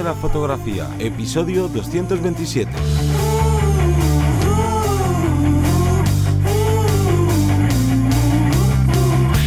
de la fotografía, episodio 227.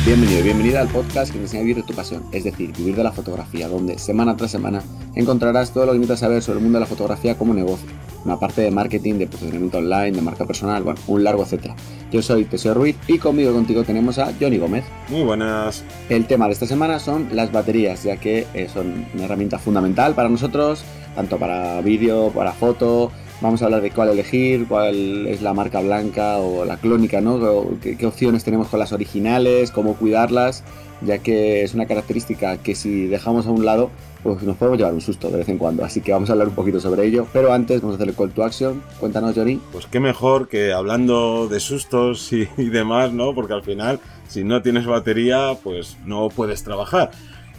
Bienvenido bienvenida al podcast que te enseña a vivir de tu pasión, es decir, vivir de la fotografía, donde semana tras semana encontrarás todo lo que necesitas saber sobre el mundo de la fotografía como negocio, una parte de marketing, de posicionamiento online, de marca personal, bueno, un largo etcétera. Yo soy Teseo Ruiz y conmigo y contigo tenemos a Johnny Gómez. Muy buenas. El tema de esta semana son las baterías, ya que eh, son una herramienta fundamental para nosotros, tanto para vídeo, para foto, Vamos a hablar de cuál elegir, cuál es la marca blanca o la clónica, ¿no? ¿Qué, opciones tenemos con las originales, cómo cuidarlas, ya que es una característica que si dejamos a un lado, pues nos podemos llevar un susto de vez en cuando. Así que vamos a hablar un poquito sobre ello. Pero antes vamos a hacer el call to action. Cuéntanos, Johnny. Pues qué mejor que hablando de sustos y, y demás, ¿no? Porque al final, si no tienes batería, pues no puedes trabajar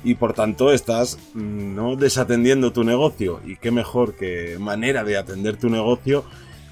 y por tanto estás mm, no desatendiendo tu negocio. Y qué mejor que manera de atender tu negocio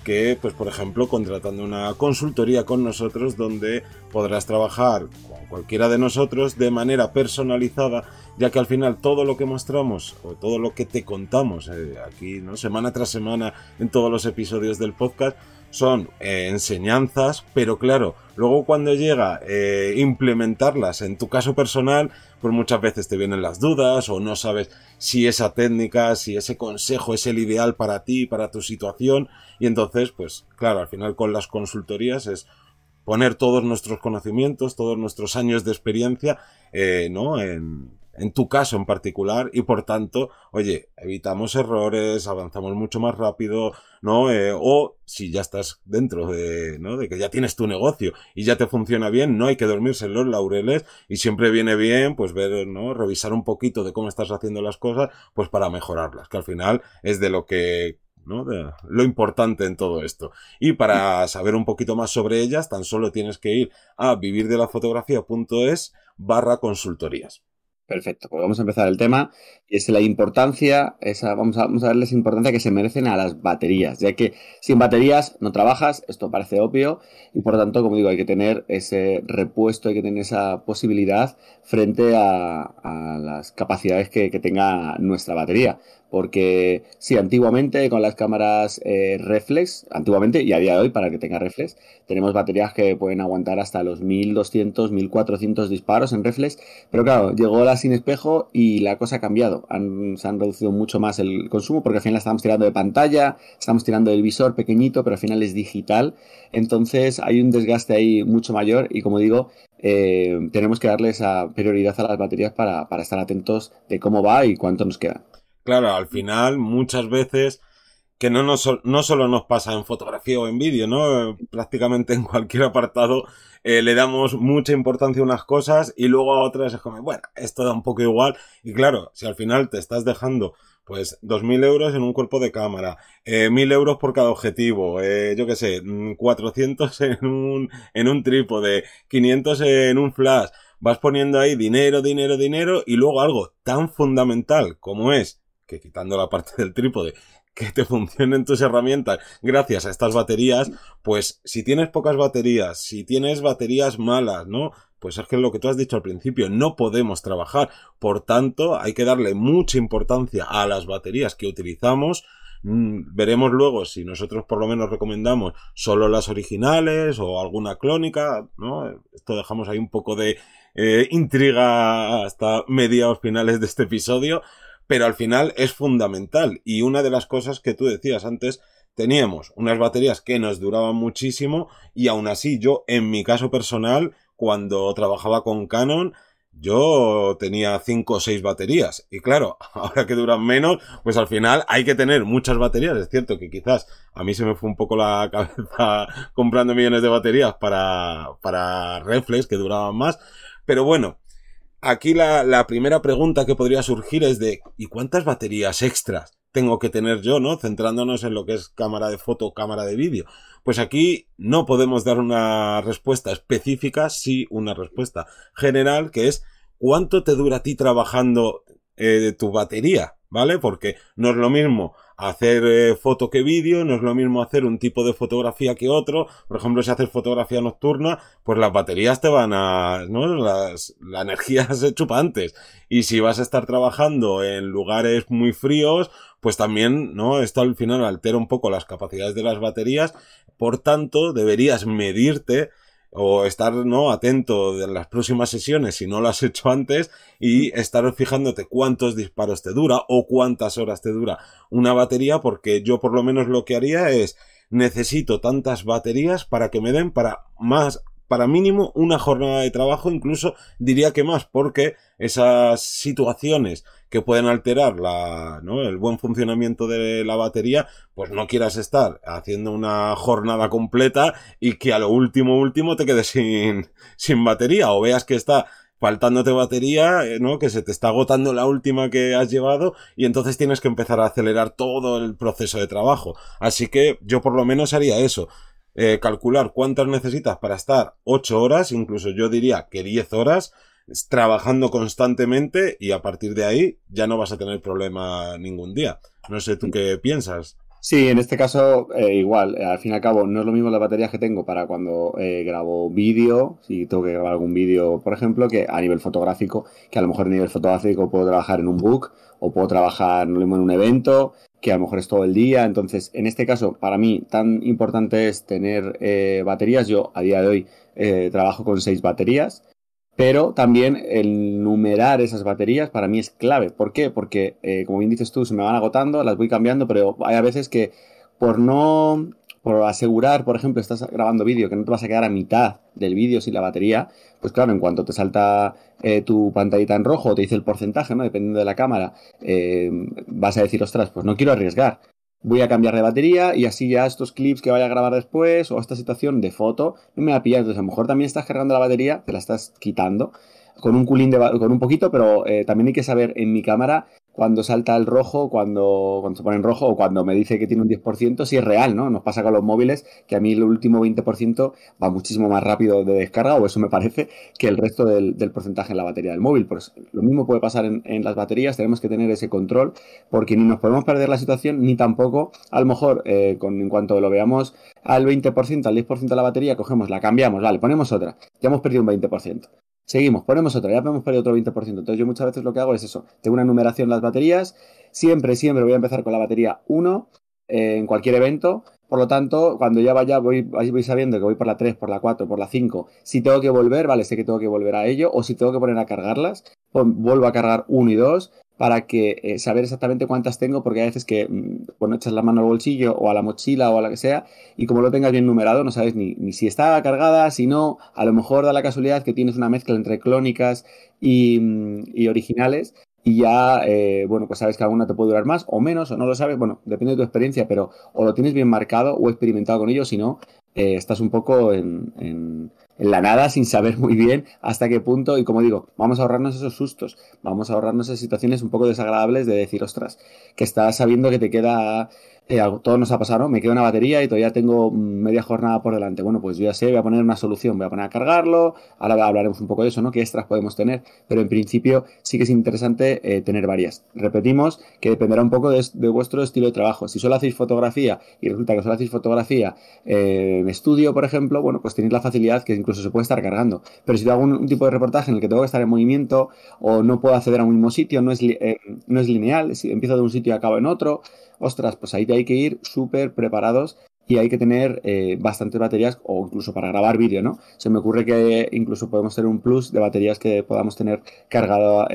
que pues por ejemplo contratando una consultoría con nosotros donde podrás trabajar con cualquiera de nosotros de manera personalizada ya que al final todo lo que mostramos o todo lo que te contamos eh, aquí no semana tras semana en todos los episodios del podcast son eh, enseñanzas, pero claro, luego cuando llega eh, implementarlas en tu caso personal, pues muchas veces te vienen las dudas o no sabes si esa técnica, si ese consejo es el ideal para ti, para tu situación, y entonces, pues claro, al final con las consultorías es poner todos nuestros conocimientos, todos nuestros años de experiencia, eh, ¿no? En, en tu caso en particular y por tanto, oye, evitamos errores, avanzamos mucho más rápido, ¿no? Eh, o si ya estás dentro de, ¿no? De que ya tienes tu negocio y ya te funciona bien, no hay que dormirse en los laureles y siempre viene bien, pues ver, ¿no? Revisar un poquito de cómo estás haciendo las cosas, pues para mejorarlas, que al final es de lo que ¿no? De lo importante en todo esto. Y para saber un poquito más sobre ellas, tan solo tienes que ir a vivirdelafotografía.es barra consultorías. Perfecto, pues vamos a empezar el tema. Y es la importancia, esa, vamos, a, darles importancia que se merecen a las baterías, ya que sin baterías no trabajas, esto parece obvio, y por tanto, como digo, hay que tener ese repuesto, hay que tener esa posibilidad frente a, las capacidades que tenga nuestra batería porque sí, antiguamente con las cámaras eh, reflex, antiguamente y a día de hoy para que tenga reflex, tenemos baterías que pueden aguantar hasta los 1200, 1400 disparos en reflex, pero claro, llegó la sin espejo y la cosa ha cambiado, se han reducido mucho más el consumo porque al final estamos tirando de pantalla, estamos tirando del visor pequeñito, pero al final es digital, entonces hay un desgaste ahí mucho mayor y como digo, eh, tenemos que darle esa prioridad a las baterías para, para estar atentos de cómo va y cuánto nos queda. Claro, al final, muchas veces, que no, no solo nos pasa en fotografía o en vídeo, ¿no? Prácticamente en cualquier apartado eh, le damos mucha importancia a unas cosas y luego a otras es como, bueno, esto da un poco igual. Y claro, si al final te estás dejando pues 2.000 euros en un cuerpo de cámara, eh, 1.000 euros por cada objetivo, eh, yo qué sé, 400 mm, en un, en un trípode, 500 en un flash, vas poniendo ahí dinero, dinero, dinero y luego algo tan fundamental como es que quitando la parte del trípode, que te funcionen tus herramientas gracias a estas baterías, pues si tienes pocas baterías, si tienes baterías malas, ¿no? Pues es que lo que tú has dicho al principio, no podemos trabajar. Por tanto, hay que darle mucha importancia a las baterías que utilizamos. Mm, veremos luego si nosotros por lo menos recomendamos solo las originales o alguna clónica, ¿no? Esto dejamos ahí un poco de eh, intriga hasta mediados finales de este episodio pero al final es fundamental. Y una de las cosas que tú decías antes, teníamos unas baterías que nos duraban muchísimo y aún así yo, en mi caso personal, cuando trabajaba con Canon, yo tenía 5 o 6 baterías. Y claro, ahora que duran menos, pues al final hay que tener muchas baterías. Es cierto que quizás a mí se me fue un poco la cabeza comprando millones de baterías para, para reflex que duraban más. Pero bueno, aquí la, primera pregunta que podría surgir es de ¿y cuántas baterías extras tengo que tener yo, no? Centrándonos en lo que es cámara de foto cámara de vídeo. Pues aquí no podemos dar una respuesta específica, sí una respuesta general, que es ¿cuánto te dura a ti trabajando eh, tu batería? ¿vale? Porque no es lo mismo hacer eh, foto que vídeo, no es lo mismo hacer un tipo de fotografía que otro. Por ejemplo, si haces fotografía nocturna, pues las baterías te van a, ¿no? Las, la energía se chupa antes. Y si vas a estar trabajando en lugares muy fríos, pues también, ¿no? Esto al final altera un poco las capacidades de las baterías. Por tanto, deberías medirte o estar no atento de las próximas sesiones si no lo has hecho antes y estar fijándote cuántos disparos te dura o cuántas horas te dura una batería porque yo por lo menos lo que haría es necesito tantas baterías para que me den para más para mínimo una jornada de trabajo incluso diría que más porque esas situaciones que pueden alterar la, ¿no? el buen funcionamiento de la batería, pues no quieras estar haciendo una jornada completa y que a lo último último te quedes sin, sin batería o veas que está faltándote batería, eh, ¿no? Que se te está agotando la última que has llevado y entonces tienes que empezar a acelerar todo el proceso de trabajo. Así que yo por lo menos haría eso. Eh, calcular cuántas necesitas para estar 8 horas, incluso yo diría que 10 horas, trabajando constantemente y a partir de ahí ya no vas a tener problema ningún día. No sé tú qué piensas. Sí, en este caso eh, igual, al fin y al cabo no es lo mismo las baterías que tengo para cuando eh, grabo vídeo, si tengo que grabar algún vídeo, por ejemplo, que a nivel fotográfico, que a lo mejor a nivel fotográfico puedo trabajar en un book o puedo trabajar en un evento, que a lo mejor es todo el día. Entonces, en este caso, para mí tan importante es tener eh, baterías. Yo a día de hoy trabajo con seis baterías. Pero también el numerar esas baterías para mí es clave. ¿Por qué? Porque, eh, como bien dices tú, se me van agotando, las voy cambiando, pero hay a veces que por no, por asegurar, por ejemplo, estás grabando vídeo, que no te vas a quedar a mitad del vídeo sin la batería, pues claro, en cuanto te salta eh, tu pantallita en rojo, te dice el porcentaje, ¿no? Dependiendo de la cámara, eh, vas a decir, ostras, pues no quiero arriesgar voy a cambiar de batería y así ya estos clips que vaya a grabar después o esta situación de foto no me va a pillar. Entonces a lo mejor también estás cargando la batería, te la estás quitando con un culín de, con un poquito, pero eh, también hay que saber en mi cámara cuando salta el rojo, cuando, cuando se pone en rojo o cuando me dice que tiene un 10%, si es real, ¿no? Nos pasa con los móviles que a mí el último 20% va muchísimo más rápido de descarga, o eso me parece, que el resto del, porcentaje en la batería del móvil. Pues lo mismo puede pasar en, las baterías, tenemos que tener ese control, porque ni nos podemos perder la situación, ni tampoco, a lo mejor, eh, con, en cuanto lo veamos al 20%, al 10% de la batería, cogemos, la cambiamos, vale, ponemos otra, ya hemos perdido un 20%. Seguimos, ponemos otra, ya hemos perdido otro 20%. Entonces yo muchas veces lo que hago es eso, tengo una numeración en las baterías, siempre, siempre voy a empezar con la batería 1 eh, en cualquier evento, por lo tanto, cuando ya vaya, voy, voy sabiendo que voy por la 3, por la 4, por la 5. Si tengo que volver, vale, sé que tengo que volver a ello. O si tengo que poner a cargarlas, pues vuelvo a cargar 1 y 2 para que eh, saber exactamente cuántas tengo, porque hay veces que, mm, bueno, echas la mano al bolsillo o a la mochila o a la que sea, y como lo tengas bien numerado, no sabes ni, si está cargada, si no, a lo mejor da la casualidad que tienes una mezcla entre clónicas y, mm, originales, y ya, eh, bueno, pues sabes que alguna te puede durar más o menos, o no lo sabes, bueno, depende de tu experiencia, pero o lo tienes bien marcado o experimentado con ello, si no, eh, estás un poco en, en la nada sin saber muy bien hasta qué punto. Y como digo, vamos a ahorrarnos esos sustos, vamos a ahorrarnos esas situaciones un poco desagradables de decir, ostras, que estás sabiendo que te queda eh, todo nos ha pasado, ¿no? Me queda una batería y todavía tengo media jornada por delante. Bueno, pues yo ya sé, voy a poner una solución, voy a poner a cargarlo, ahora hablaremos un poco de eso, ¿no? ¿Qué extras podemos tener? Pero en principio sí que es interesante eh, tener varias. Repetimos que dependerá un poco de, vuestro estilo de trabajo. Si solo hacéis fotografía y resulta que solo hacéis fotografía eh, en estudio, por ejemplo, bueno, pues tenéis la facilidad que incluso se puede estar cargando. Pero si hago un, tipo de reportaje en el que tengo que estar en movimiento o no puedo acceder a un mismo sitio, no es, no es lineal, si empiezo de un sitio y acabo en otro, ostras, pues ahí hay que ir súper preparados y hay que tener eh, bastantes baterías o incluso para grabar vídeo, ¿no? Se me ocurre que incluso podemos tener un plus de baterías que podamos tener cargada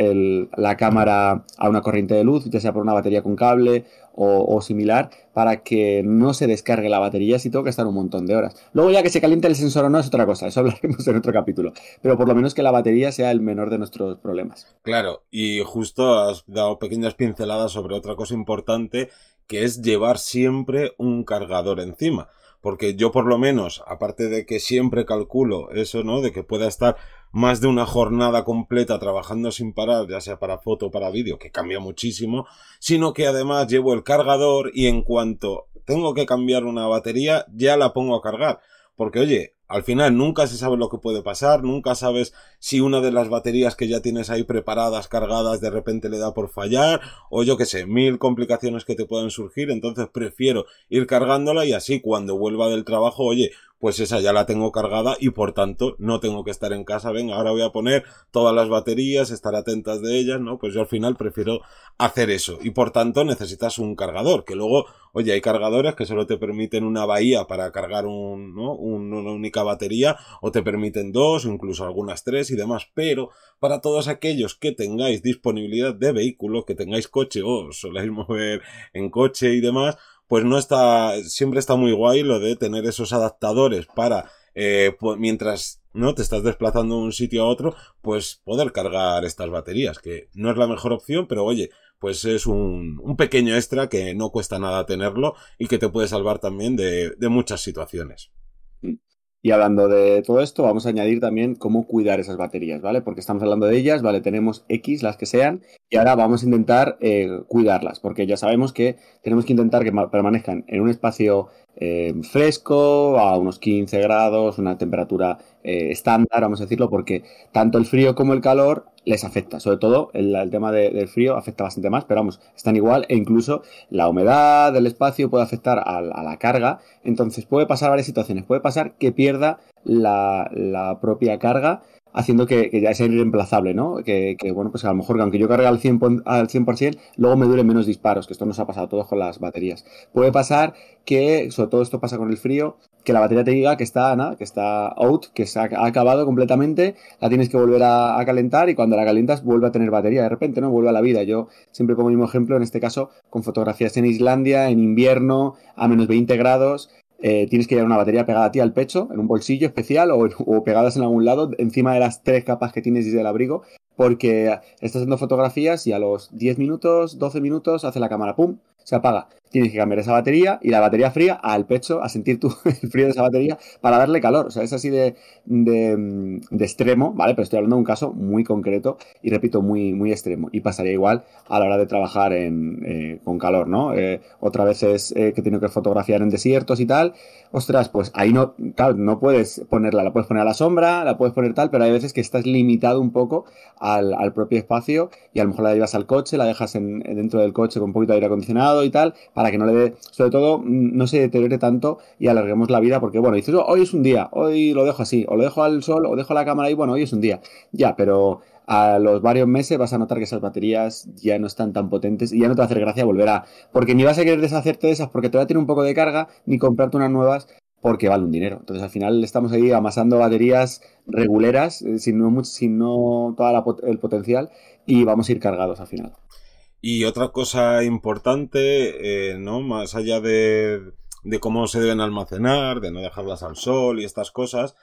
la cámara a una corriente de luz, ya sea por una batería con cable o, similar, para que no se descargue la batería si tengo que estar un montón de horas. Luego ya que se caliente el sensor o no es otra cosa, eso hablaremos en otro capítulo, pero por lo menos que la batería sea el menor de nuestros problemas. Claro, y justo has dado pequeñas pinceladas sobre otra cosa importante que es llevar siempre un cargador encima. Porque yo por lo menos, aparte de que siempre calculo eso, ¿no? De que pueda estar más de una jornada completa trabajando sin parar, ya sea para foto o para vídeo, que cambia muchísimo, sino que además llevo el cargador y en cuanto tengo que cambiar una batería, ya la pongo a cargar. Porque oye, al final nunca se sabe lo que puede pasar, nunca sabes si una de las baterías que ya tienes ahí preparadas, cargadas, de repente le da por fallar, o yo que sé, mil complicaciones que te pueden surgir, entonces prefiero ir cargándola y así cuando vuelva del trabajo, oye, pues esa ya la tengo cargada y por tanto no tengo que estar en casa, venga, ahora voy a poner todas las baterías, estar atentas de ellas, ¿no? Pues yo al final prefiero hacer eso y por tanto necesitas un cargador, que luego, oye, hay cargadores que solo te permiten una bahía para cargar un, ¿no? una única batería o te permiten dos o incluso algunas tres y demás, pero para todos aquellos que tengáis disponibilidad de vehículos, que tengáis coche o soléis mover en coche y demás, pues no está, siempre está muy guay lo de tener esos adaptadores para, eh, mientras no te estás desplazando de un sitio a otro, pues poder cargar estas baterías, que no es la mejor opción, pero oye, pues es un, un pequeño extra que no cuesta nada tenerlo y que te puede salvar también de, de muchas situaciones. Y hablando de todo esto, vamos a añadir también cómo cuidar esas baterías, ¿vale? Porque estamos hablando de ellas, ¿vale? Tenemos X, las que sean, y ahora vamos a intentar eh, cuidarlas, porque ya sabemos que tenemos que intentar que permanezcan en un espacio eh, fresco, a unos 15 grados, una temperatura eh, estándar, vamos a decirlo, porque tanto el frío como el calor les afecta. Sobre todo el, tema del frío afecta bastante más, pero vamos, están igual e incluso la humedad del espacio puede afectar a, la carga. Entonces puede pasar varias situaciones. Puede pasar que pierda la, propia carga haciendo que, ya sea irreemplazable, ¿no? Que, bueno, pues a lo mejor aunque yo cargue al 100%, al 100%, luego me duren menos disparos, que esto nos ha pasado a todos con las baterías. Puede pasar que, sobre todo esto pasa con el frío, que la batería te diga que está, nada, que está out, que se ha, acabado completamente, la tienes que volver a, calentar y cuando la calientas vuelve a tener batería de repente, ¿no? Vuelve a la vida. Yo siempre pongo el mismo ejemplo, en este caso, con fotografías en Islandia, en invierno, a menos 20 grados, eh, tienes que llevar una batería pegada a ti al pecho, en un bolsillo especial o, pegadas en algún lado, encima de las tres capas que tienes desde el abrigo, porque estás haciendo fotografías y a los 10 minutos, 12 minutos hace la cámara, ¡pum! se apaga. Tienes que cambiar esa batería y la batería fría al pecho, a sentir tú el frío de esa batería para darle calor. O sea, es así de, de, extremo, ¿vale? Pero estoy hablando de un caso muy concreto y repito, muy, muy extremo. Y pasaría igual a la hora de trabajar en, eh, con calor, ¿no? Eh, otra vez es eh, que tengo que fotografiar en desiertos y tal. Ostras, pues ahí no, claro, no puedes ponerla, la puedes poner a la sombra, la puedes poner tal, pero hay veces que estás limitado un poco al, al propio espacio y a lo mejor la llevas al coche, la dejas en, dentro del coche con un poquito de aire acondicionado y tal, para que no le dé, sobre todo, mm, no se deteriore tanto y alarguemos la vida, porque bueno, dices, oh, hoy es un día, hoy lo dejo así, o lo dejo al sol, o dejo la cámara ahí, bueno, hoy es un día. Ya, pero a los varios meses vas a notar que esas baterías ya no están tan potentes y ya no te va a hacer gracia volver a. Porque ni vas a querer deshacerte de esas porque te va a tener un poco de carga, ni comprarte unas nuevas porque vale un dinero. Entonces al final estamos ahí amasando baterías reguleras, eh, sin no todo el potencial, y vamos a ir cargados al final. Y otra cosa importante, eh, ¿no? Más allá de, de cómo se deben almacenar, de no dejarlas al sol y estas cosas,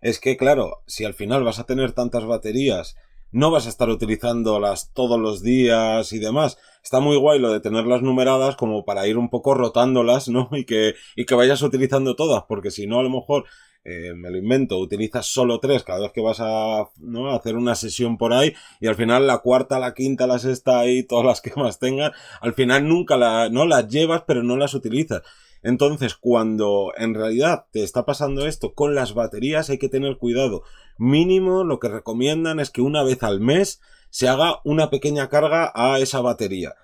es que, claro, si al final vas a tener tantas baterías, no vas a estar utilizándolas todos los días y demás. Está muy guay lo de tenerlas numeradas como para ir un poco rotándolas, ¿no? Y que, y que vayas utilizando todas, porque si no, a lo mejor eh, me lo invento, utilizas solo tres cada vez que vas a, ¿no? hacer una sesión por ahí y al final la cuarta, la quinta, la sexta y todas las que más tengas, al final nunca la, no las llevas pero no las utilizas. Entonces, cuando en realidad te está pasando esto con las baterías, hay que tener cuidado. Mínimo, lo que recomiendan es que una vez al mes se haga una pequeña carga a esa batería.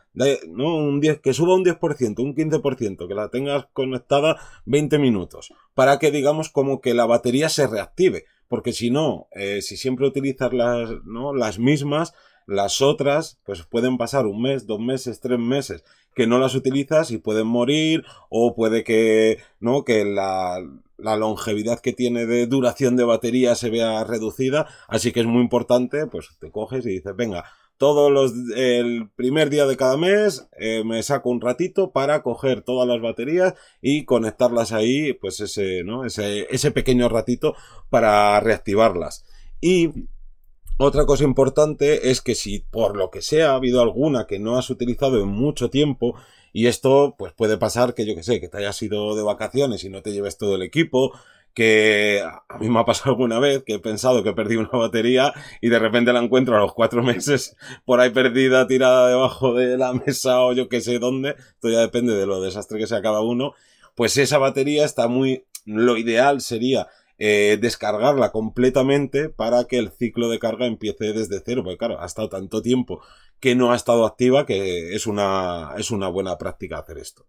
¿No? Un 10, que suba un 10%, un 15%, que la tengas conectada 20 minutos, para que digamos como que la batería se reactive, porque si no, eh, si siempre utilizas las, ¿no? las mismas, las otras, pues pueden pasar un mes, dos meses, tres meses que no las utilizas y pueden morir o puede que, ¿no? Que la, la longevidad que tiene de duración de batería se vea reducida. Así que es muy importante, pues te coges y dices, venga, todos los el primer día de cada mes eh, me saco un ratito para coger todas las baterías y conectarlas ahí pues ese no ese ese pequeño ratito para reactivarlas. Y otra cosa importante es que si por lo que sea ha habido alguna que no has utilizado en mucho tiempo y esto pues puede pasar que yo que sé que te hayas ido de vacaciones y no te lleves todo el equipo que a mí me ha pasado alguna vez que he pensado que perdí una batería y de repente la encuentro a los cuatro meses por ahí perdida, tirada debajo de la mesa o yo que sé dónde, esto ya depende de lo desastre que sea cada uno, pues esa batería está muy, lo ideal sería eh, descargarla completamente para que el ciclo de carga empiece desde cero, porque claro, ha estado tanto tiempo que no ha estado activa que es una, es una buena práctica hacer esto.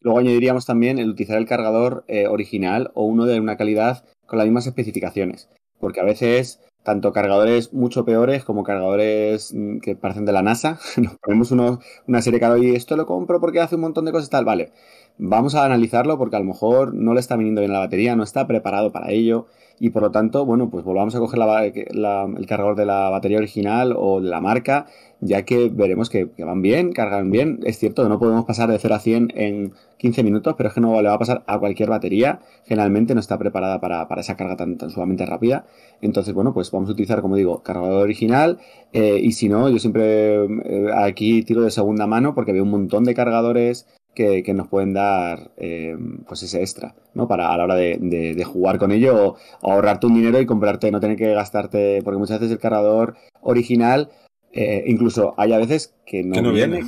Luego añadiríamos también el utilizar el cargador eh, original o uno de una calidad con las mismas especificaciones, porque a veces tanto cargadores mucho peores como cargadores mm, que parecen de la NASA. Nos ponemos una serie de y esto lo compro porque hace un montón de cosas tal. Vale, vamos a analizarlo porque a lo mejor no le está viniendo bien la batería, no está preparado para ello y por lo tanto, bueno, pues volvamos a coger el cargador de la batería original o de la marca, ya que veremos que, van bien, cargan bien. Es cierto no podemos pasar de 0 a 100 en 15 minutos, pero es que no le va a pasar a cualquier batería. Generalmente no está preparada para, esa carga tan, sumamente rápida. Entonces, bueno, pues vamos a utilizar, como digo, cargador original. Eh, y si no, yo siempre eh, aquí tiro de segunda mano porque veo un montón de cargadores que, nos pueden dar eh, pues ese extra, ¿no? Para a la hora de, jugar con ello o, ahorrarte un dinero y comprarte, no tener que gastarte, porque muchas veces el cargador original, eh, incluso hay a veces que no, viene,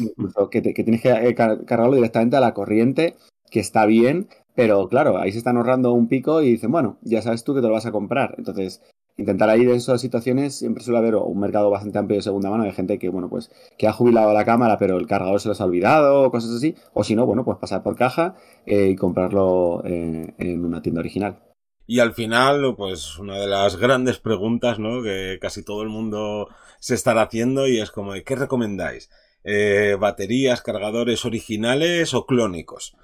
que, tienes que eh, cargarlo directamente a la corriente, que está bien, pero claro, ahí se están ahorrando un pico y dicen, bueno, ya sabes tú que te lo vas a comprar. Entonces, intentar ir en esas situaciones siempre suele haber un mercado bastante amplio de segunda mano de gente que, bueno, pues que ha jubilado la cámara pero el cargador se los ha olvidado o cosas así. O si no, bueno, pues pasar por caja eh, y comprarlo eh, en una tienda original. Y al final, pues una de las grandes preguntas, ¿no? Que casi todo el mundo se estará haciendo y es como, ¿qué recomendáis? Eh, ¿Baterías, cargadores originales o clónicos?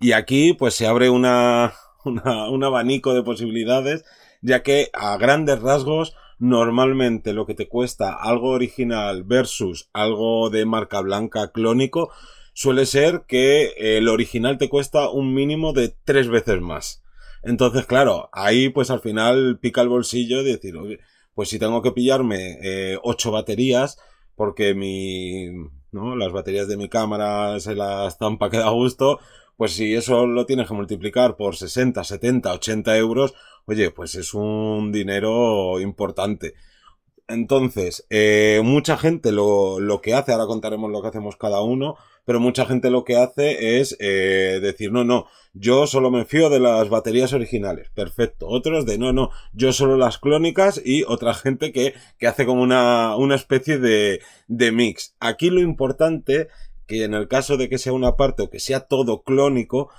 Y aquí, pues se abre una, un abanico de posibilidades ya que a grandes rasgos normalmente lo que te cuesta algo original versus algo de marca blanca clónico suele ser que el original te cuesta un mínimo de tres veces más. Entonces, claro, ahí pues al final pica el bolsillo de decir, pues si tengo que pillarme eh, ocho baterías, porque mi, ¿no? Las baterías de mi cámara se las para que da gusto, pues si eso lo tienes que multiplicar por 60, 70, 80 euros, oye, pues es un dinero importante. Entonces, eh, mucha gente lo, lo, que hace, ahora contaremos lo que hacemos cada uno, pero mucha gente lo que hace es eh, decir, no, no, yo solo me fío de las baterías originales, perfecto. Otros de, no, no, yo solo las clónicas y otra gente que, que hace como una, una especie de, de mix. Aquí lo importante, que en el caso de que sea una parte o que sea todo clónico,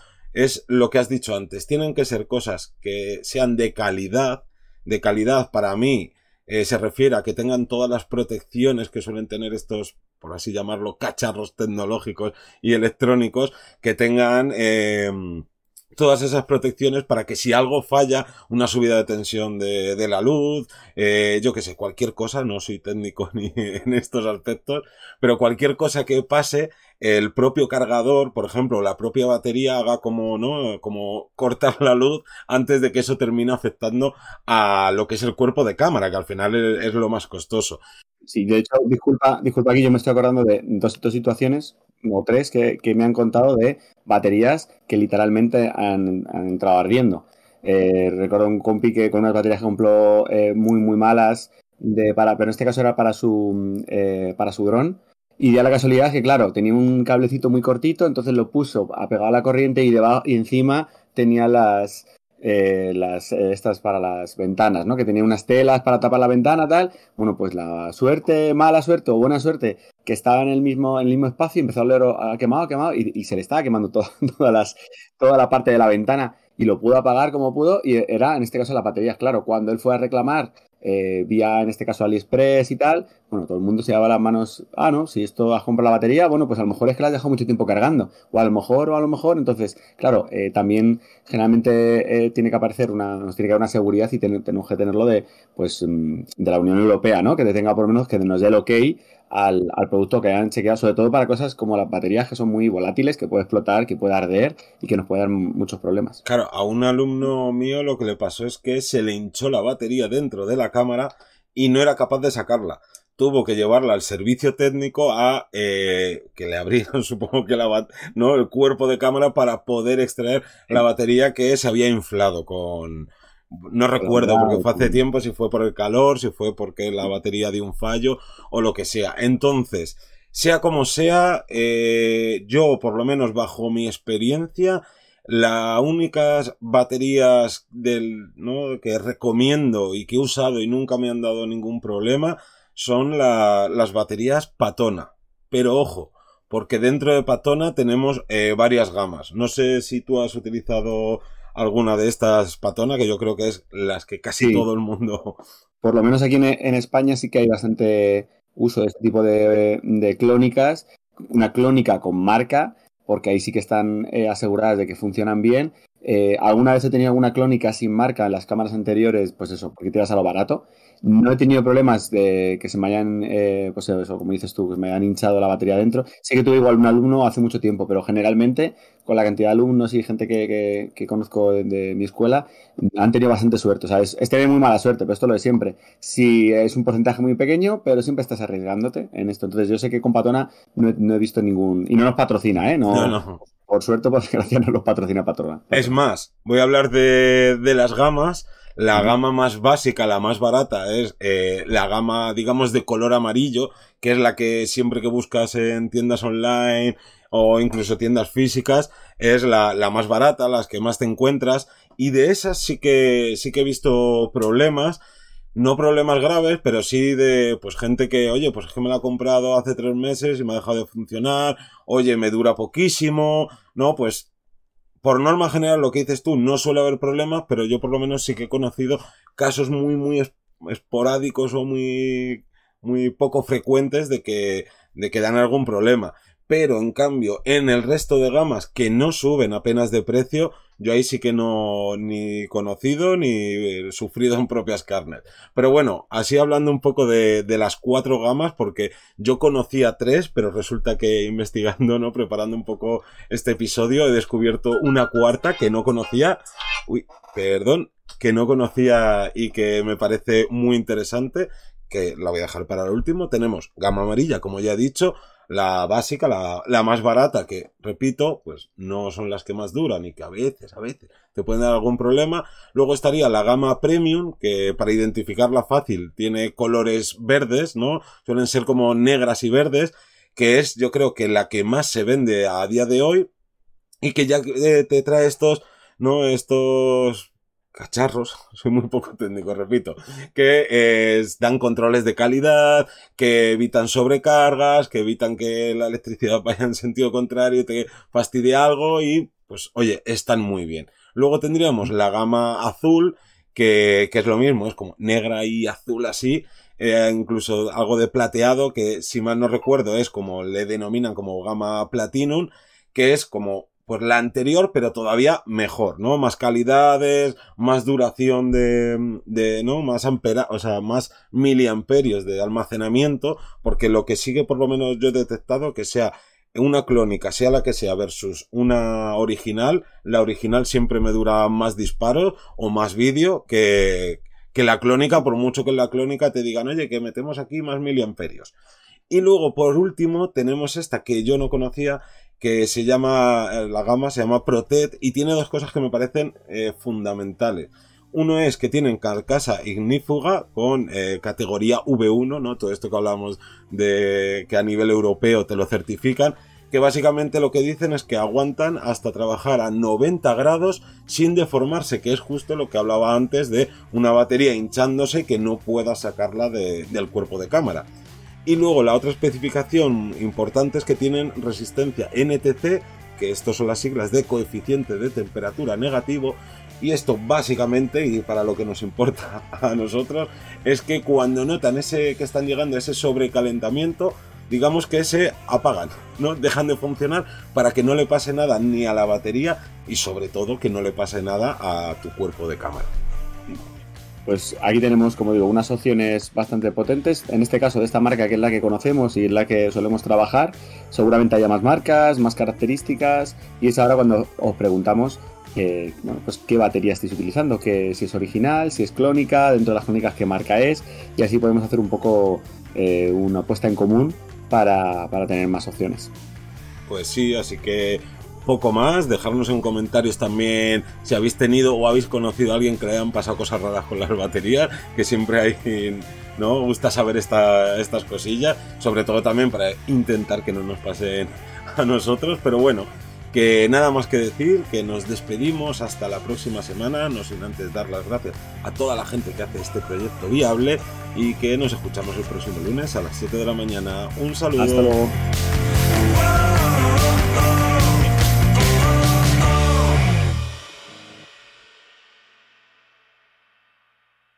es lo que has dicho antes. Tienen que ser cosas que sean de calidad. De calidad para mí eh, se refiere a que tengan todas las protecciones que suelen tener estos, por así llamarlo, cacharros tecnológicos y electrónicos, que tengan eh, todas esas protecciones para que si algo falla, una subida de tensión de, de la luz, eh, yo que sé, cualquier cosa, no soy técnico ni en estos aspectos, pero cualquier cosa que pase, el propio cargador, por ejemplo, la propia batería haga como, ¿no? Como cortar la luz antes de que eso termine afectando a lo que es el cuerpo de cámara, que al final es, lo más costoso. Sí, de hecho, disculpa, disculpa aquí, yo me estoy acordando de dos, situaciones, o tres, que, me han contado de baterías que literalmente han, entrado ardiendo. Eh, recuerdo un compi que con unas baterías que compró eh, muy, muy malas, de, para, pero en este caso era para su, eh, para su dron, y ya la casualidad que, claro, tenía un cablecito muy cortito, entonces lo puso apegado a la corriente y, debajo, y encima tenía las, eh, las eh, estas para las ventanas, ¿no? Que tenía unas telas para tapar la ventana, tal. Bueno, pues la suerte, mala suerte o buena suerte, que estaba en el mismo, en el mismo espacio, empezó a oler a quemado, quemado, y, se le estaba quemando todas las, toda la parte de la ventana. Y lo pudo apagar como pudo, y era, en este caso, la batería. Claro, cuando él fue a reclamar eh, vía en este caso AliExpress y tal, bueno, todo el mundo se llevaba las manos, ah, no, si esto has comprado la batería, bueno, pues a lo mejor es que la has dejado mucho tiempo cargando, o a lo mejor, o a lo mejor, entonces, claro, eh, también generalmente eh, tiene que aparecer una, nos tiene que dar una seguridad y tenemos que tenerlo de, pues, mm, de la Unión Europea, ¿no? Que te tenga por lo menos que nos dé el ok al, producto que hayan chequeado, sobre todo para cosas como las baterías que son muy volátiles, que puede explotar, que puede arder y que nos puede dar muchos problemas. Claro, a un alumno mío lo que le pasó es que se le hinchó la batería dentro de la cámara y no era capaz de sacarla. Tuvo que llevarla al servicio técnico a eh, que le abrieron, supongo que la no el cuerpo de cámara para poder extraer la batería que se había inflado con, no recuerdo porque fue hace tiempo si fue por el calor, si fue porque la batería dio un fallo o lo que sea. Entonces, sea como sea, eh, yo por lo menos bajo mi experiencia, Las únicas baterías del, ¿no? que recomiendo y que he usado y nunca me han dado ningún problema son las baterías Patona. Pero ojo, porque dentro de Patona tenemos eh, varias gamas. No sé si tú has utilizado alguna de estas Patona, que yo creo que es las que casi todo el mundo... Por lo menos aquí en, España sí que hay bastante uso de este tipo de clónicas. Una clónica con marca porque ahí sí que están eh, aseguradas de que funcionan bien. Eh, alguna vez he tenido alguna clónica sin marca en las cámaras anteriores, pues eso, porque tiras a lo barato. No he tenido problemas de que se me hayan, eh, pues eso, como dices tú, que me hayan hinchado la batería dentro. Sé que tuve igual un alumno hace mucho tiempo, pero generalmente con la cantidad de alumnos y gente que, conozco de, mi escuela, han tenido bastante suerte. O sea, es, es muy mala suerte, pero esto lo de siempre. Si es un porcentaje muy pequeño, pero siempre estás arriesgándote en esto. Entonces yo sé que con Patona no he, visto ningún... Y no nos patrocina, ¿eh? No, no, Por suerte, por desgracia, no los patrocina Patrona. Es más, voy a hablar de, de las gamas la gama más básica, la más barata, es eh, la gama, digamos, de color amarillo, que es la que siempre que buscas en tiendas online o incluso tiendas físicas, es la, la más barata, las que más te encuentras. Y de esas sí que, sí que he visto problemas no problemas graves, pero sí de pues gente que, oye, pues es que me la he comprado hace tres meses y me ha dejado de funcionar, oye, me dura poquísimo, no, pues por norma general, lo que dices tú, no suele haber problemas, pero yo por lo menos sí que he conocido casos muy, muy esporádicos o muy, muy poco frecuentes de que, de que dan algún problema. Pero en cambio, en el resto de gamas que no suben apenas de precio, yo ahí sí que no ni conocido ni eh, sufrido en propias carnes. Pero bueno, así hablando un poco de, de, las cuatro gamas, porque yo conocía tres, pero resulta que investigando, ¿no? Preparando un poco este episodio, he descubierto una cuarta que no conocía. Uy, perdón, que no conocía y que me parece muy interesante, que la voy a dejar para el último. Tenemos gama amarilla, como ya he dicho, la básica, la, la, más barata, que repito, pues no son las que más duran y que a veces, a veces te pueden dar algún problema. Luego estaría la gama premium, que para identificarla fácil tiene colores verdes, ¿no? Suelen ser como negras y verdes, que es yo creo que la que más se vende a día de hoy y que ya eh, te trae estos, ¿no? Estos cacharros, soy muy poco técnico, repito, que eh, dan controles de calidad, que evitan sobrecargas, que evitan que la electricidad vaya en sentido contrario te fastidie algo y pues oye, están muy bien. Luego tendríamos la gama azul, que, que es lo mismo, es como negra y azul así, eh, incluso algo de plateado, que si mal no recuerdo es como le denominan como gama platinum, que es como pues la anterior, pero todavía mejor, ¿no? Más calidades, más duración de, de ¿no? Más ampera, o sea, más miliamperios de almacenamiento, porque lo que sigue por lo menos yo he detectado que sea una clónica, sea la que sea, versus una original, la original siempre me dura más disparos o más vídeo que, que la clónica, por mucho que en la clónica te digan, oye, que metemos aquí más miliamperios. Y luego, por último, tenemos esta que yo no conocía, que se llama, eh, la gama se llama Protect y tiene dos cosas que me parecen eh, fundamentales. Uno es que tienen carcasa ignífuga con eh, categoría V1, ¿no? Todo esto que hablamos de que a nivel europeo te lo certifican, que básicamente lo que dicen es que aguantan hasta trabajar a 90 grados sin deformarse, que es justo lo que hablaba antes de una batería hinchándose que no pueda sacarla del cuerpo de cámara. Y luego la otra especificación importante es que tienen resistencia NTC, que estos son las siglas de coeficiente de temperatura negativo. Y esto básicamente, y para lo que nos importa a nosotros, es que cuando notan ese que están llegando ese sobrecalentamiento, digamos que se apagan, ¿no? Dejan de funcionar para que no le pase nada ni a la batería y sobre todo que no le pase nada a tu cuerpo de cámara. Pues aquí tenemos, como digo, unas opciones bastante potentes. En este caso, de esta marca que es la que conocemos y es la que solemos trabajar, seguramente haya más marcas, más características. Y es ahora cuando os preguntamos pues qué batería estáis utilizando, que si es original, si es clónica, dentro de las clónicas qué marca es. Y así podemos hacer un poco eh, una apuesta en común para, para tener más opciones. Pues sí, así que poco más. Dejarnos en comentarios también si habéis tenido o habéis conocido a alguien que le hayan pasado cosas raras con las baterías, que siempre hay, ¿no? Gusta saber estas cosillas, sobre todo también para intentar que no nos pasen a nosotros, pero bueno. que nada más que decir, que nos despedimos hasta la próxima semana, no sin antes dar las gracias a toda la gente que hace este proyecto viable y que nos escuchamos el próximo lunes a las 7 de la mañana. Un saludo. Hasta luego.